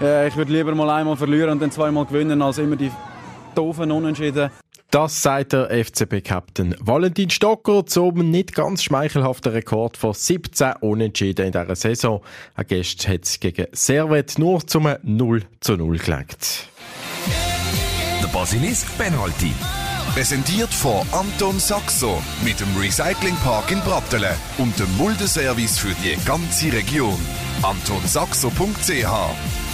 Äh, ich würde lieber mal einmal verlieren und dann zweimal gewinnen, als immer die doofen Unentschieden. Das sagt der FCB-Captain Valentin Stocker zum nicht ganz schmeichelhaften Rekord von 17 Unentschieden in dieser Saison. Ein Gast hat gegen Servet nur zum 0 zu 0 gelenkt. Der Basilisk Penalty. Präsentiert von Anton Saxo mit dem Recyclingpark in Brattelen und dem Muldeservice für die ganze Region. AntonSaxo.ch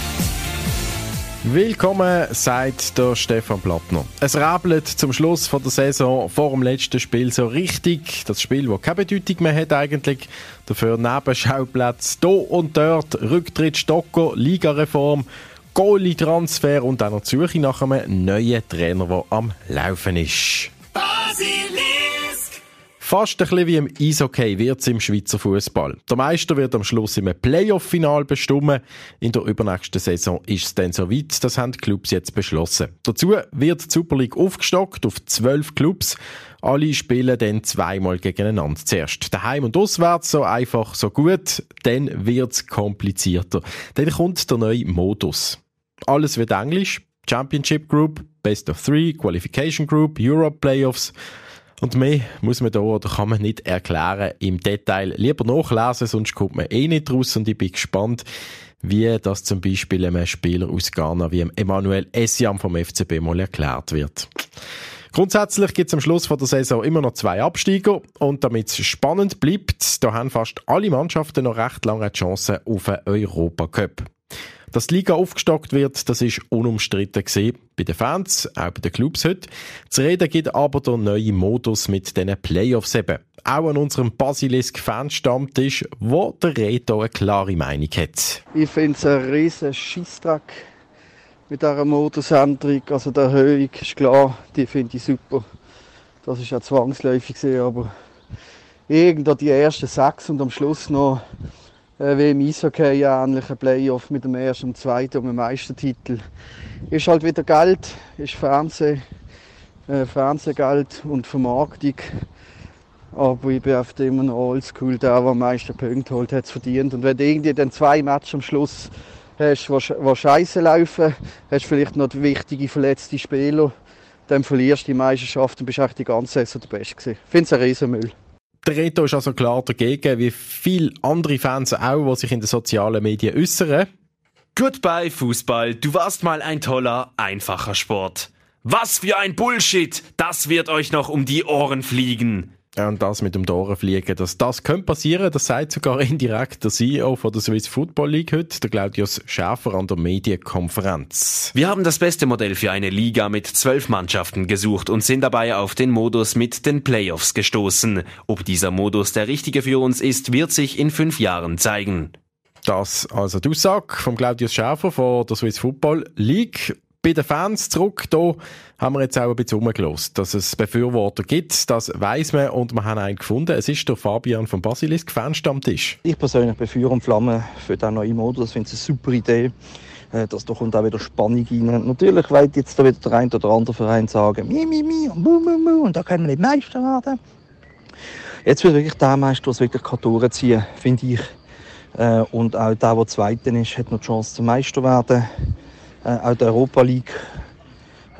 Willkommen, sagt der Stefan Plattner. Es rabelt zum Schluss von der Saison vor dem letzten Spiel so richtig. Das Spiel, das keine Bedeutung mehr hat eigentlich. Dafür Nebenschauplätze hier und dort, Rücktritt Stocker, Ligareform, Goalie-Transfer und auch noch die Suche nach einem neuen Trainer, der am Laufen ist. Fast ein bisschen wie im Eishockey wird es im Schweizer Fußball. Der Meister wird am Schluss im Playoff-Final bestimmen. In der übernächsten Saison ist es dann soweit. Das haben die Clubs jetzt beschlossen. Dazu wird die Super League aufgestockt auf zwölf Clubs. Alle spielen dann zweimal gegeneinander. Zuerst daheim und auswärts, so einfach, so gut. Dann wird es komplizierter. Dann kommt der neue Modus. Alles wird Englisch. Championship Group, Best of Three, Qualification Group, Europe Playoffs. Und mehr muss man da oder kann man nicht erklären im Detail. Lieber nachlesen, sonst kommt man eh nicht raus und ich bin gespannt, wie das zum Beispiel einem Spieler aus Ghana wie Emmanuel Essiam vom FCB mal erklärt wird. Grundsätzlich gibt es am Schluss von der Saison immer noch zwei Absteiger und damit es spannend bleibt, da haben fast alle Mannschaften noch recht lange Chancen auf einen Europacup. Dass die Liga aufgestockt wird, das ist unumstritten gesehen. Bei den Fans, auch bei den Clubs heute. Zu reden gibt aber der neue Modus mit diesen Playoffs eben. Auch an unserem Basilisk-Fanstammtisch, wo der Reto eine klare Meinung hat. Ich finde es ein riesen Scheissdreck mit dieser Modusänderung. Also die Erhöhung ist klar, die finde ich super. Das ist ja zwangsläufig gesehen, aber irgendwo die ersten sechs und am Schluss noch wie im Eishockey ähnlichen Playoff mit dem ersten und zweiten und dem Meistertitel. Ist halt wieder Geld, ist Fernseh, äh, Fernsehgeld und Vermarktung. Aber ich bin oft immer noch oldschool, der, der am meisten Punkte holt, hat es verdient. Und wenn du irgendwie dann zwei Matches am Schluss hast, die scheiße laufen, hast du vielleicht noch wichtige verletzte Spieler, dann verlierst du die Meisterschaft und bist echt die ganze Saison der Beste gewesen. Ich finde es ein Riesenmüll. Der Reto ist also klar dagegen, wie viele andere Fans auch, die sich in den sozialen Medien äußern. Goodbye Fußball, du warst mal ein toller, einfacher Sport. Was für ein Bullshit, das wird euch noch um die Ohren fliegen. Ja, und das mit dem Dorenfliegen, dass das könnte passieren, das sagt sogar indirekt der CEO von der Swiss Football League heute, der Claudius Schäfer an der Medienkonferenz. Wir haben das beste Modell für eine Liga mit zwölf Mannschaften gesucht und sind dabei auf den Modus mit den Playoffs gestoßen. Ob dieser Modus der richtige für uns ist, wird sich in fünf Jahren zeigen. Das also die Aussage von Claudius Schäfer von der Swiss Football League bei den Fans zurück, da haben wir jetzt auch ein bisschen umgelost. Dass es Befürworter gibt, das weiss man und wir haben einen gefunden. Es ist der Fabian von Basilisk, Fanstammtisch. Ich persönlich Feuer und Flamme für diesen neuen Modus. Ich finde es eine super Idee. Äh, dass da kommt auch wieder Spannung rein. Natürlich wird jetzt da wieder der ein oder andere Verein sagen, mi, mi, mi und mu, mu, mu und da können wir nicht Meister werden. Jetzt wird wirklich der Meister, der es wirklich Touren ziehen finde ich. Äh, und auch der, der Zweiter ist, hat noch die Chance zum Meister werden auch der Europa League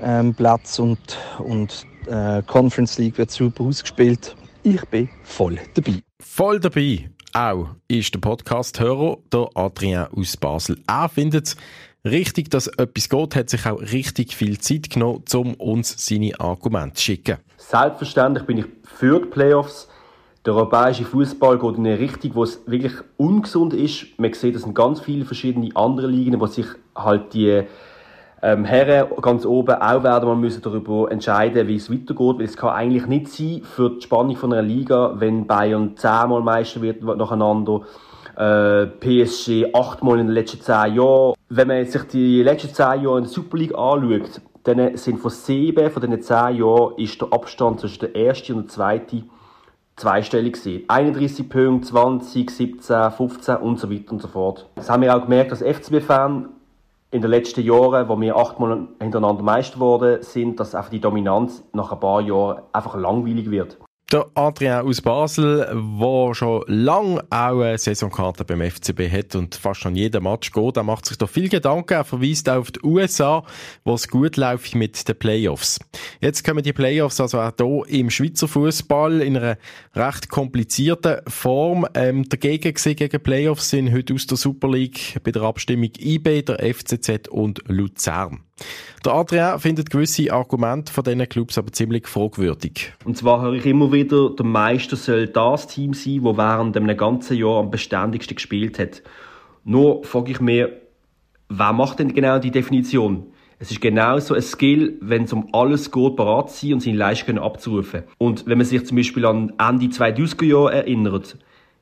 ähm, Platz und, und äh, Conference League wird super ausgespielt. Ich bin voll dabei. Voll dabei. Auch ist der Podcast-Hörer, der Adrien aus Basel. Er findet es richtig, dass etwas geht, hat sich auch richtig viel Zeit genommen, um uns seine Argumente zu schicken. Selbstverständlich bin ich für die Playoffs. Der europäische Fußball geht in eine Richtung, wo es wirklich ungesund ist. Man sieht, es sind ganz viele verschiedene andere Ligen, wo sich halt die ähm, Herren ganz oben auch werden mal müssen darüber entscheiden, wie es weitergeht, weil es kann eigentlich nicht sein für die Spannung von einer Liga, wenn Bayern zehnmal Meister wird nacheinander, äh, PSG achtmal in den letzten zehn Jahren. Wenn man sich die letzten zehn Jahre in der Super League anschaut, dann sind von sieben von diesen zehn Jahren ist der Abstand zwischen der ersten und der zweiten zweistellig gewesen. 31 Punkte, 20, 17, 15 und so weiter und so fort. Das haben wir auch gemerkt als FCB-Fan in den letzten Jahren, wo wir achtmal hintereinander Meister geworden sind, dass einfach die Dominanz nach ein paar Jahren einfach langweilig wird. Der Adrien aus Basel, der schon lange auch eine Saisonkarte beim FCB hat und fast an jedem Match geht, der macht sich da viel Gedanken. Er verweist auf die USA, wo es gut läuft mit den Playoffs. Jetzt kommen die Playoffs also auch hier im Schweizer Fußball in einer recht komplizierten Form. Ähm, dagegen gesehen gegen Playoffs sind heute aus der Super League bei der Abstimmung IB, der FCZ und Luzern. Der Adrian findet gewisse Argumente von diesen Clubs aber ziemlich fragwürdig. Und zwar höre ich immer wieder, der Meister soll das Team sein, das während einem ganzen Jahr am beständigsten gespielt hat. Nur frage ich mich, wer macht denn genau die Definition? Es ist genauso ein Skill, wenn es um alles geht, bereit zu sein und seine Leistungen abzurufen. Und wenn man sich zum Beispiel an Ende 2000er Jahre erinnert,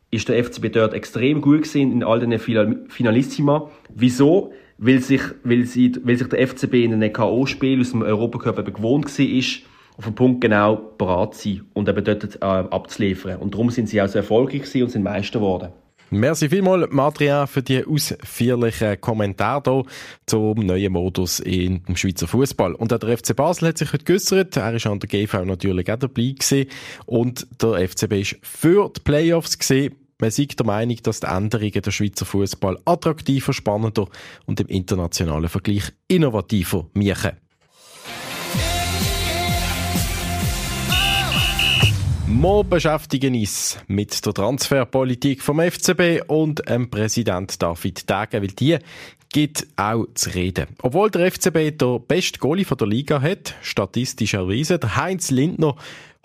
ist der FCB dort extrem gut gesehen in all den Finalissima. Wieso? Weil sich, weil, sie, weil sich der FCB in einem K.O.-Spiel aus dem Europacup eben gewohnt war, auf den Punkt genau bereit zu sein und eben dort äh, abzuliefern. Und darum sind sie auch so erfolgreich und sind Meister geworden. Merci vielmals, Madrian, für die ausführlichen Kommentare hier zum neuen Modus im Schweizer Fußball. Und auch der FC Basel hat sich heute geäussert. Er ist an der GV natürlich auch dabei gewesen. Und der FCB ist für die Playoffs gewesen. Man sieht der Meinung, dass die Änderungen der Schweizer Fußball attraktiver, spannender und im internationalen Vergleich innovativer machen. Wir beschäftigen uns mit der Transferpolitik vom FCB und dem Präsident David Degen, weil die gibt auch zu reden. Obwohl der FCB der beste Goalie der Liga hat, statistisch erwiesen, der Heinz Lindner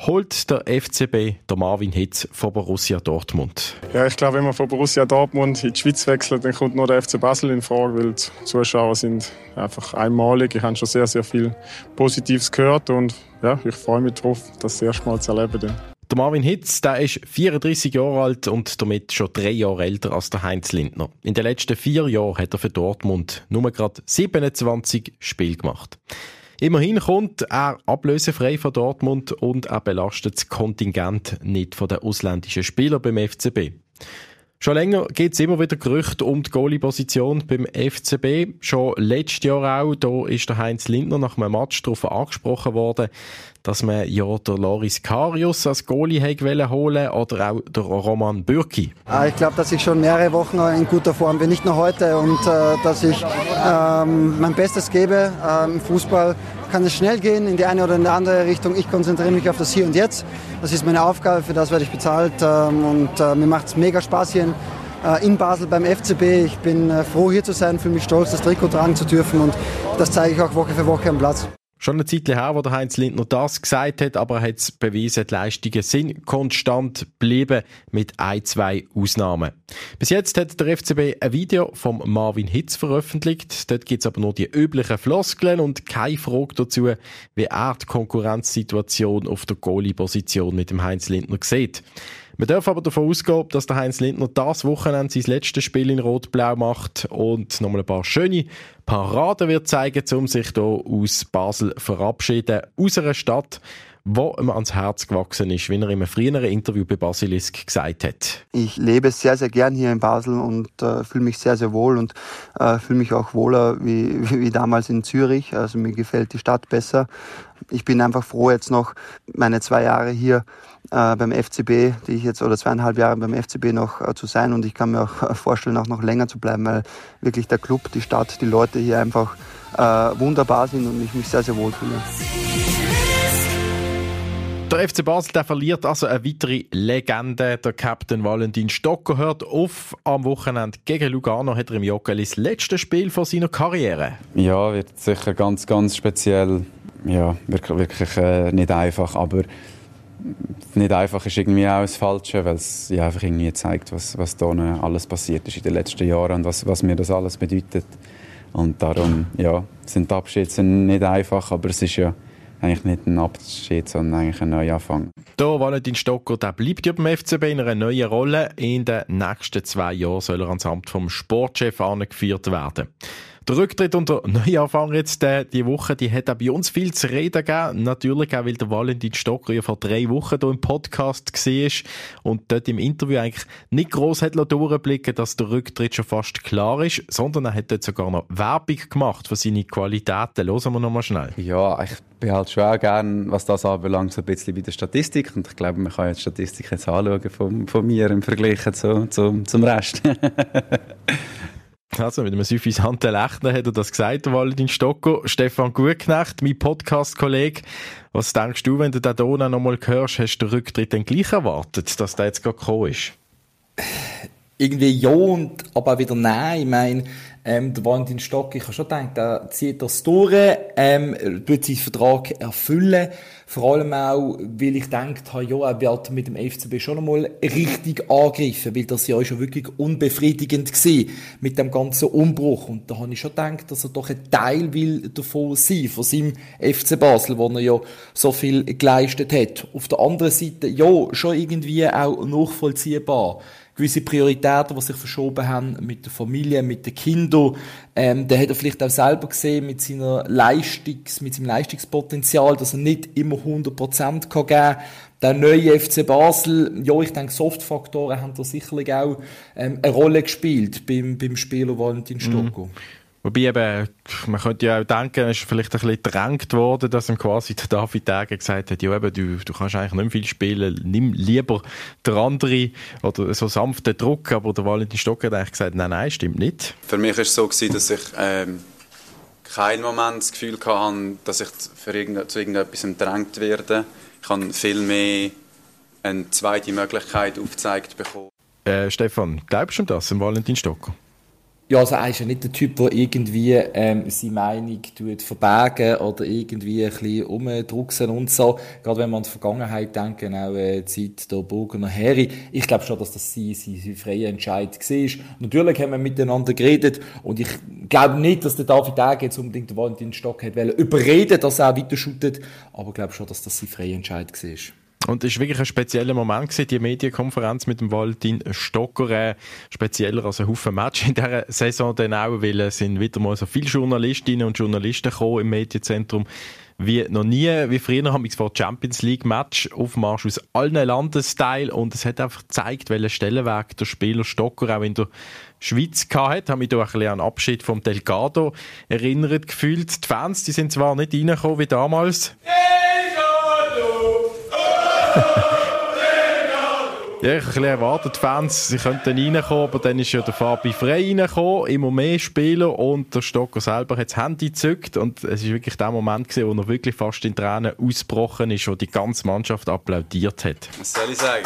holt der FCB der Marvin Hitz von Borussia Dortmund. Ja, ich glaube, wenn man von Borussia Dortmund in die Schweiz wechselt, dann kommt nur der FC Basel in Frage, weil die Zuschauer sind einfach einmalig. Ich habe schon sehr, sehr viel Positives gehört und ja, ich freue mich darauf, das erstmal zu erleben. Dann. Der Marvin Hitz, der ist 34 Jahre alt und damit schon drei Jahre älter als der Heinz Lindner. In den letzten vier Jahren hat er für Dortmund nur gerade 27 Spiele gemacht. Immerhin kommt er ablösefrei von Dortmund und er belastet das Kontingent nicht von den ausländischen Spielern beim FCB. Schon länger gibt es immer wieder Gerüchte um die Goalie-Position beim FCB. Schon letztes Jahr auch, da ist der Heinz Lindner nach einem Match darauf angesprochen worden, dass man ja der Loris Karius als Goalie hätte holen oder auch der Roman Bürki. Ah, ich glaube, dass ich schon mehrere Wochen in guter Form bin, nicht nur heute und äh, dass ich ähm, mein Bestes gebe äh, im Fußball kann es schnell gehen in die eine oder in die andere Richtung. Ich konzentriere mich auf das Hier und Jetzt. Das ist meine Aufgabe, für das werde ich bezahlt. Ähm, und äh, mir macht es mega Spaß hier äh, in Basel beim FCB. Ich bin äh, froh hier zu sein, fühle mich stolz, das Trikot tragen zu dürfen und das zeige ich auch Woche für Woche am Platz. Schon eine Zeit her, wo der Heinz Lindner das gesagt hat, aber er hat es bewiesen, die Leistungen sind konstant geblieben, mit ein, zwei Ausnahmen. Bis jetzt hat der FCB ein Video vom Marvin Hitz veröffentlicht. Dort gibt es aber nur die üblichen Floskeln und keine Frage dazu, wie er die Konkurrenzsituation auf der Goalie-Position mit dem Heinz Lindner sieht. Man darf aber davon ausgehen, dass der Heinz Lindner das Wochenende sein letztes Spiel in Rot-Blau macht und nochmal ein paar schöne Paraden wird zeigen, um sich hier aus Basel verabschieden, aus einer Stadt, wo ihm ans Herz gewachsen ist, wie er in einem früheren Interview bei Basilisk gesagt hat. Ich lebe sehr, sehr gern hier in Basel und äh, fühle mich sehr, sehr wohl und äh, fühle mich auch wohler wie, wie, damals in Zürich. Also mir gefällt die Stadt besser. Ich bin einfach froh, jetzt noch meine zwei Jahre hier äh, beim FCB, die ich jetzt oder zweieinhalb Jahre beim FCB noch äh, zu sein und ich kann mir auch vorstellen, auch noch länger zu bleiben, weil wirklich der Club, die Stadt, die Leute hier einfach äh, wunderbar sind und ich mich sehr, sehr wohl fühle. Der FC Basel der verliert also eine weitere Legende. Der Captain Valentin Stocker hört auf. Am Wochenende gegen Lugano hat er im Joggeli das letzte Spiel von seiner Karriere. Ja, wird sicher ganz, ganz speziell. Ja, wirklich, wirklich äh, nicht einfach, aber nicht einfach ist irgendwie auch das Falsche, weil es ja einfach irgendwie zeigt, was, was da alles passiert ist in den letzten Jahren und was, was mir das alles bedeutet. Und darum, ja, sind die Abschiede nicht einfach, aber es ist ja eigentlich nicht ein Abschied, sondern eigentlich ein Neuanfang. Da Valentin Stocker, der bleibt ja beim FCB in einer neuen Rolle. In den nächsten zwei Jahren soll er ans Amt vom Sportchef angeführt werden. Der Rücktritt und der Neuanfang jetzt äh, die Woche, die hat auch bei uns viel zu reden gegeben. Natürlich auch, weil der Valentin Stocker ja vor drei Wochen hier im Podcast war und dort im Interview eigentlich nicht gross hat durchblicken dass der Rücktritt schon fast klar ist, sondern er hat dort sogar noch Werbung gemacht für seine Qualitäten. Hören wir noch mal schnell. Ja, ich bin halt schon auch gern, was das anbelangt, so ein bisschen bei der Statistik. Und ich glaube, man kann jetzt Statistik jetzt anschauen von, von mir im Vergleich zu, zu, zum Rest. Also mit einem suffisanten Lächeln hat er das gesagt, Valentin Stocko. Stefan Gutknecht, mein Podcast-Kollege. Was denkst du, wenn du den noch mal hörst, hast du den Rücktritt dann gleich erwartet, dass der jetzt gerade gekommen ist? Irgendwie ja und aber auch wieder nein. Ich meine, ähm, der Valentin Stock, ich habe schon gedacht, er zieht das durch, ähm, tut seinen Vertrag erfüllen. Vor allem auch, weil ich gedacht habe, ja, er wird mit dem FCB schon einmal richtig angegriffen, weil das ja schon wirklich unbefriedigend war mit dem ganzen Umbruch. Und da habe ich schon gedacht, dass er doch ein Teil will davon sein, von seinem FC Basel, wo er ja so viel geleistet hat. Auf der anderen Seite, ja, schon irgendwie auch nachvollziehbar gewisse Prioritäten, die sich verschoben haben mit der Familie, mit den Kindern. Ähm, der hat er vielleicht auch selber gesehen mit seiner Leistungs, mit seinem Leistungspotenzial, dass er nicht immer 100% kann geben kann. Der neue FC Basel, ja, ich denke, Softfaktoren haben da sicherlich auch ähm, eine Rolle gespielt beim, beim Spieler Valentin Stocko. Mhm. Wobei eben, man könnte ja auch denken, es ist vielleicht ein bisschen gedrängt worden, dass ihm quasi der David Degen gesagt hat, ja eben, du, du kannst eigentlich nicht mehr viel spielen, nimm lieber der andere oder so sanften Druck, aber der Valentin Stock hat eigentlich gesagt, nein, nein, stimmt nicht. Für mich war es so, gewesen, dass ich ähm, kein Moment das Gefühl hatte, dass ich für irgend, zu irgendetwas gedrängt werde. Ich habe viel mehr eine zweite Möglichkeit aufgezeigt bekommen. Äh, Stefan, glaubst du das, dem Valentin Stocker? Ja, also er ist ja nicht der Typ, der irgendwie ähm, seine Meinung tut verbergen oder irgendwie ein bisschen umdrucksen und so. Gerade wenn man an die Vergangenheit denkt, auch äh, die Zeit der Burgener Heri. Ich glaube schon, dass das sein, sein, sein freier Entscheid war. Natürlich haben wir miteinander geredet und ich glaube nicht, dass der David Ege jetzt unbedingt den Valentin Stock hat überreden, dass er weiter shootet, aber ich glaube schon, dass das sein freier Entscheid war. Und es war wirklich ein spezieller Moment, gewesen, die Medienkonferenz mit dem Valentin Stocker. Spezieller als ein Haufen Match in dieser Saison dann auch, weil es sind wieder mal so viele Journalistinnen und Journalisten gekommen im Medienzentrum wie noch nie, wie früher haben wir vor Champions League Match Aufmarsch aus allen Landesteilen und es hat einfach gezeigt, welchen Stellenweg der Spieler Stocker auch in der Schweiz gehabt. Haben mich da ein bisschen an den Abschied vom Delgado erinnert gefühlt. Die Fans, die sind zwar nicht reingekommen wie damals. Ja, ich habe erwartet, die Fans, sie könnten reinkommen, aber dann ist ja der Fabi frei reingekommen, immer mehr Spieler und der Stocker selber hat das Handy gezückt und es ist wirklich der Moment gewesen, wo er wirklich fast in Tränen ausgebrochen ist, wo die ganze Mannschaft applaudiert hat. Was soll ich sagen?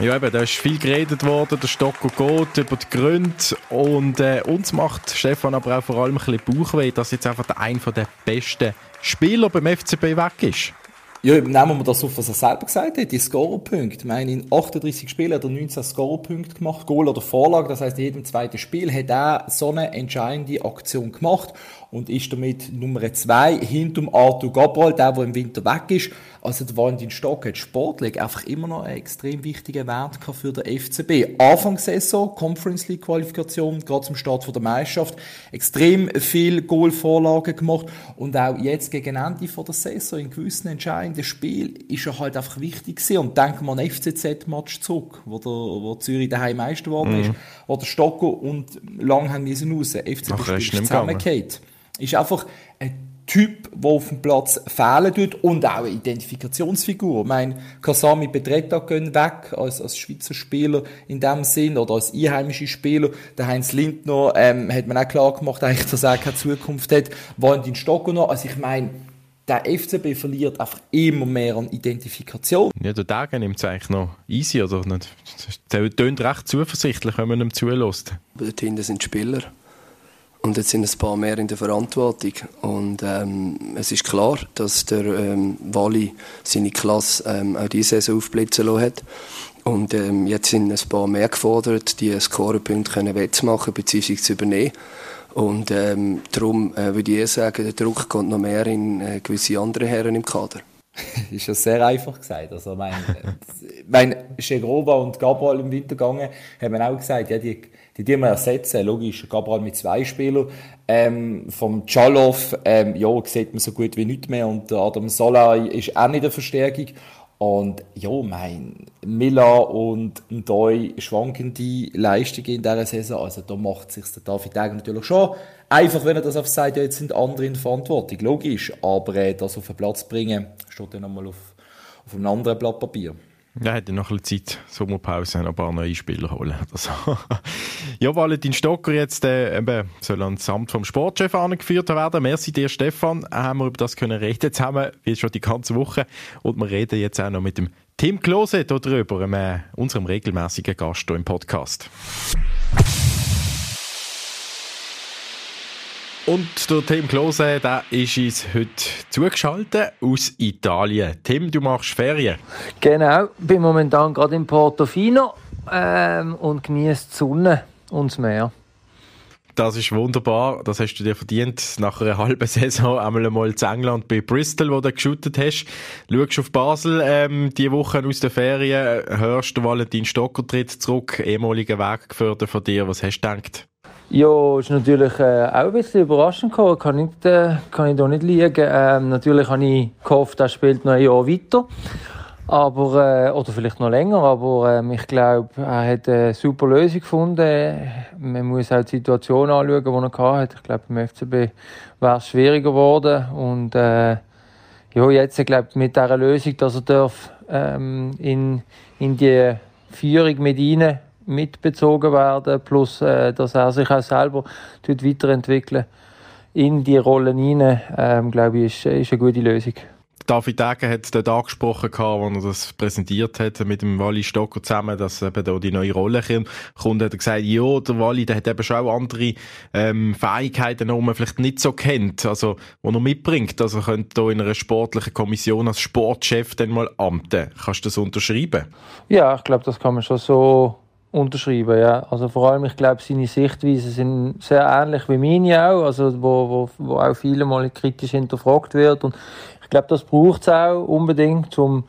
Ja, eben, da ist viel geredet worden, der Stocko geht über die Gründe und äh, uns macht Stefan aber auch vor allem ein bisschen Bauchweh, dass jetzt einfach einer der besten Spieler beim FCB weg ist. Ja, nehmen wir das auf, was er selber gesagt hat, die Scorerpunkte. Ich meine, in 38 Spielen hat er 19 Scorerpunkte gemacht, Goal oder Vorlage, das heißt, in jedem zweiten Spiel hat er so eine entscheidende Aktion gemacht und ist damit Nummer zwei hinter Arthur Gabriel, der, der im Winter weg ist. Also der Valentin Stock hat sportlich einfach immer noch einen extrem wichtigen Wert für den FCB. Anfangssaison, Conference League Qualifikation, gerade zum Start der Meisterschaft, extrem viel Goalvorlagen gemacht und auch jetzt gegen Ende der Saison in gewissen entscheidenden Spielen ist er halt einfach wichtig gewesen. Und denken wir an den FCZ-Match zurück, wo, der, wo Zürich daheim Meister geworden mhm. ist, wo der Stocko und lang haben müssen raus. FCB ist zusammengefallen ist einfach ein Typ, der auf dem Platz fehlen tut und auch eine Identifikationsfigur. Ich meine, Kasami Bedretta gehen weg als, als Schweizer Spieler in dem Sinn oder als einheimische Spieler. Der Heinz Lindner ähm, hat man auch klar gemacht, eigentlich, dass er keine Zukunft hat. Valentin Stocker noch. Also ich meine, der FCB verliert einfach immer mehr an Identifikation. Ja, der Tage nimmt es eigentlich noch easy, oder? Der tönt recht zuversichtlich, wenn man ihm zulässt. Dort hinten sind Spieler und jetzt sind ein paar mehr in der Verantwortung. Und ähm, es ist klar, dass der ähm, Wally seine Klasse ähm, auch diese Saison aufblitzen lassen hat. Und ähm, jetzt sind ein paar mehr gefordert, die Scorepunkte wettmachen bzw. zu übernehmen. Und ähm, darum äh, würde ich sagen, der Druck kommt noch mehr in äh, gewisse andere Herren im Kader. ist ja sehr einfach gesagt. Also, mein, mein Schegrova und Gabral im Winter gegangen, haben auch gesagt, ja, die, die, die wir ersetzen. Logisch, Gabral mit zwei Spielern. Ähm, vom Chalov, ähm, ja, sieht man so gut wie nichts mehr. Und Adam Sola ist auch nicht eine Verstärkung. Und ja, mein Mila und Ndoi schwankende Leistungen in dieser Saison. Also da macht sich der David Degen natürlich schon einfach, wenn er das auf sagt, ja, jetzt sind andere in Verantwortung. Logisch. Aber äh, das auf den Platz bringen, steht dann nochmal auf, auf einem anderen Blatt Papier. Ja, hätte noch ein bisschen Zeit, Sommerpause, noch ein paar neue Spieler holen. Also. ja, Valentin Stocker jetzt äh, eben, soll ans Amt vom Sportchef angeführt werden. Merci dir, Stefan. Haben wir über das können reden zusammen, wie schon die ganze Woche. Und wir reden jetzt auch noch mit dem Tim Klose darüber, äh, unserem regelmäßigen Gast hier im Podcast. Und der Tim Klose, der ist uns heute zugeschaltet aus Italien. Tim, du machst Ferien. Genau, bin momentan gerade in Portofino ähm, und genieße die Sonne und das Meer. Das ist wunderbar. Das hast du dir verdient. Nach einer halben Saison einmal einmal zu England bei Bristol, wo du geshootet hast. Schaust auf Basel ähm, die Woche aus der Ferien, hörst du Valentin Stocker tritt zurück, ehemaliger Weggefährte von dir. Was hast du gedacht? Ja, ist natürlich äh, auch ein bisschen überraschend gekommen. Kann, nicht, äh, kann ich da nicht liegen. Ähm, natürlich habe ich gehofft, er spielt noch ein Jahr weiter. Aber, äh, oder vielleicht noch länger, aber ähm, ich glaube, er hat eine super Lösung gefunden. Man muss auch die Situation anschauen, die er hatte. Ich glaube, beim FCB wäre es schwieriger geworden. Und äh, ja, jetzt, ich glaube, mit dieser Lösung, dass er darf, ähm, in, in die Führung mit rein mitbezogen werden, plus äh, dass er sich auch selber weiterentwickeln in die Rollen hinein, ähm, glaube ich, ist, ist eine gute Lösung. David Degen hat dort angesprochen, als er das präsentiert hat, mit dem Wally Stocker zusammen, dass eben da die neue Rolle kommt. Hat er gesagt, ja, der Wally, der hat eben schon auch andere ähm, Fähigkeiten, die man vielleicht nicht so kennt, also, die er mitbringt. Also, er könnte da in einer sportlichen Kommission als Sportchef dann mal amten. Kannst du das unterschreiben? Ja, ich glaube, das kann man schon so unterschreiben, ja. Also vor allem, ich glaube, seine Sichtweisen sind sehr ähnlich wie meine auch, also wo, wo, wo auch viele mal kritisch hinterfragt wird und ich glaube, das braucht es auch unbedingt, um,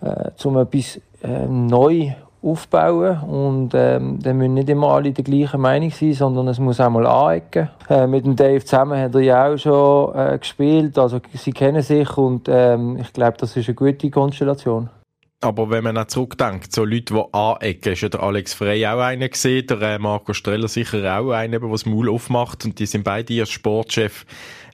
äh, um etwas äh, neu aufbauen und ähm, dann müssen nicht immer alle der gleichen Meinung sein, sondern es muss auch mal anecken. Äh, mit dem Dave zusammen hat er ja auch schon äh, gespielt, also sie kennen sich und ähm, ich glaube, das ist eine gute Konstellation. Aber wenn man auch zurückdenkt, so Leute, die anecken, ist ja der Alex Frey auch einer gesehen, der äh, Marco Streller sicher auch einer, der das Maul aufmacht und die sind beide als Sportchef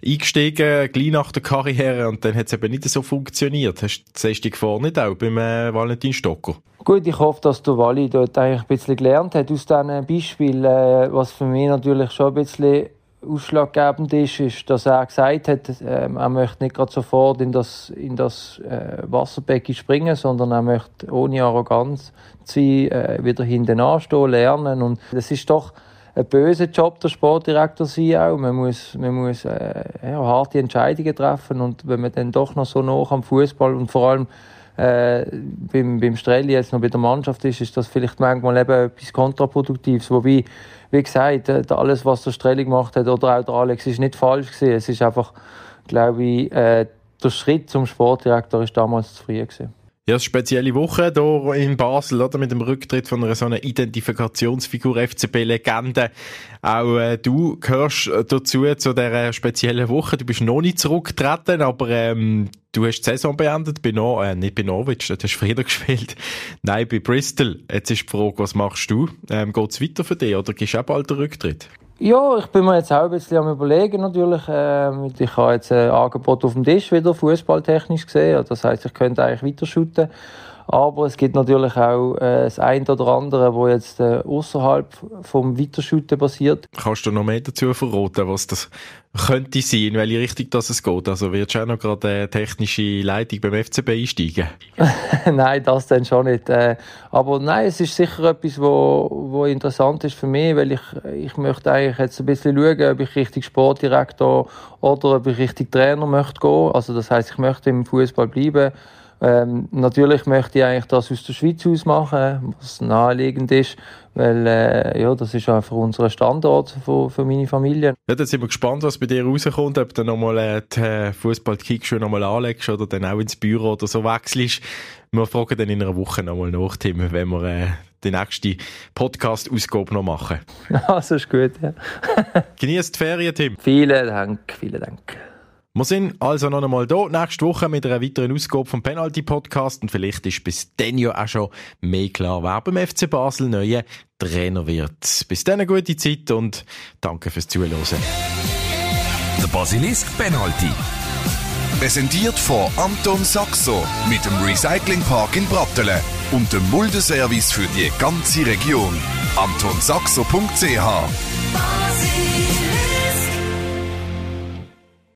eingestiegen, gleich nach der Karriere und dann hat es eben nicht so funktioniert. Hast, siehst du die Gefahr nicht auch beim äh, Valentin Stocker? Gut, ich hoffe, dass der Wally dort eigentlich ein bisschen gelernt hat aus diesen Beispielen, äh, was für mich natürlich schon ein bisschen ausschlaggebend ist, ist, dass er gesagt hat, äh, er möchte nicht gerade sofort in das, in das äh, Wasserbecken springen, sondern er möchte ohne Arroganz sein, äh, wieder hinten anstehen, lernen. Und das ist doch ein böser Job, der Sportdirektor sein auch. Man muss, man muss äh, ja, harte Entscheidungen treffen und wenn man dann doch noch so nah am Fußball und vor allem äh, beim, beim Strelli jetzt noch bei der Mannschaft ist, ist das vielleicht manchmal eben etwas Kontraproduktives. Wobei, wie gesagt, äh, alles, was der Strelli gemacht hat oder auch der Alex, ist nicht falsch gewesen. Es ist einfach, glaube ich, äh, der Schritt zum Sportdirektor ist damals zu früh gewesen. Ja, eine spezielle Woche hier in Basel, oder? Mit dem Rücktritt von einer so einer Identifikationsfigur FCB-Legende. Auch äh, du gehörst dazu, zu dieser speziellen Woche. Du bist noch nicht zurückgetreten, aber ähm, du hast die Saison beendet bei no äh, nicht bei Norwich, dort hast du Frieden gespielt. Nein, bei Bristol. Jetzt ist die Frage, was machst du? Ähm, Geht es weiter für dich oder gibst du auch bald den Rücktritt? Ja, ich bin mir jetzt auch ein bisschen am überlegen natürlich. Ähm, ich habe jetzt ein Angebot auf dem Tisch wieder fußballtechnisch gesehen. Das heißt, ich könnte eigentlich weiter shooten. Aber es gibt natürlich auch äh, das eine oder andere, wo jetzt äh, außerhalb vom Weitershooten basiert. Kannst du noch mehr dazu verraten, was das könnte sein, in welche Richtung das es geht? Also wird du auch noch gerade eine technische Leitung beim FCB einsteigen? nein, das dann schon nicht. Äh, aber nein, es ist sicher etwas, wo, wo interessant ist für mich, weil ich, ich möchte eigentlich jetzt ein bisschen schauen, ob ich richtig Sportdirektor oder ob ich richtig Trainer möchte gehen. Also das heißt, ich möchte im Fußball bleiben Ähm, natürlich möchte ich eigentlich das aus der Schweiz aus machen, was naheliegend ist, weil äh, ja, das ist einfach unser Standort für, für meine Familie. Ja, dann sind wir gespannt, was bei dir rauskommt, ob du nochmal äh, die äh, Fußball-Kickschuhe nochmal anlegst oder dann auch ins Büro oder so wechselst. Wir fragen dann in einer Woche nochmal nach, Tim, wenn wir äh, die nächste Podcast-Ausgabe noch machen. Das ist gut, ja. Genießt die Ferien, Tim. Vielen Dank, vielen Dank. Wir sind also noch einmal da nächste Woche mit einer weiteren Ausgabe vom Penalty Podcast und vielleicht ist bis dann ja auch schon mehr klar, wer beim FC Basel neuer Trainer wird. Bis dann eine gute Zeit und danke fürs Zuhören. Der Basilisk Penalty. Präsentiert von Anton Saxo mit dem Recyclingpark in Brattelen und dem Muldeservice für die ganze Region. AntonSaxo.ch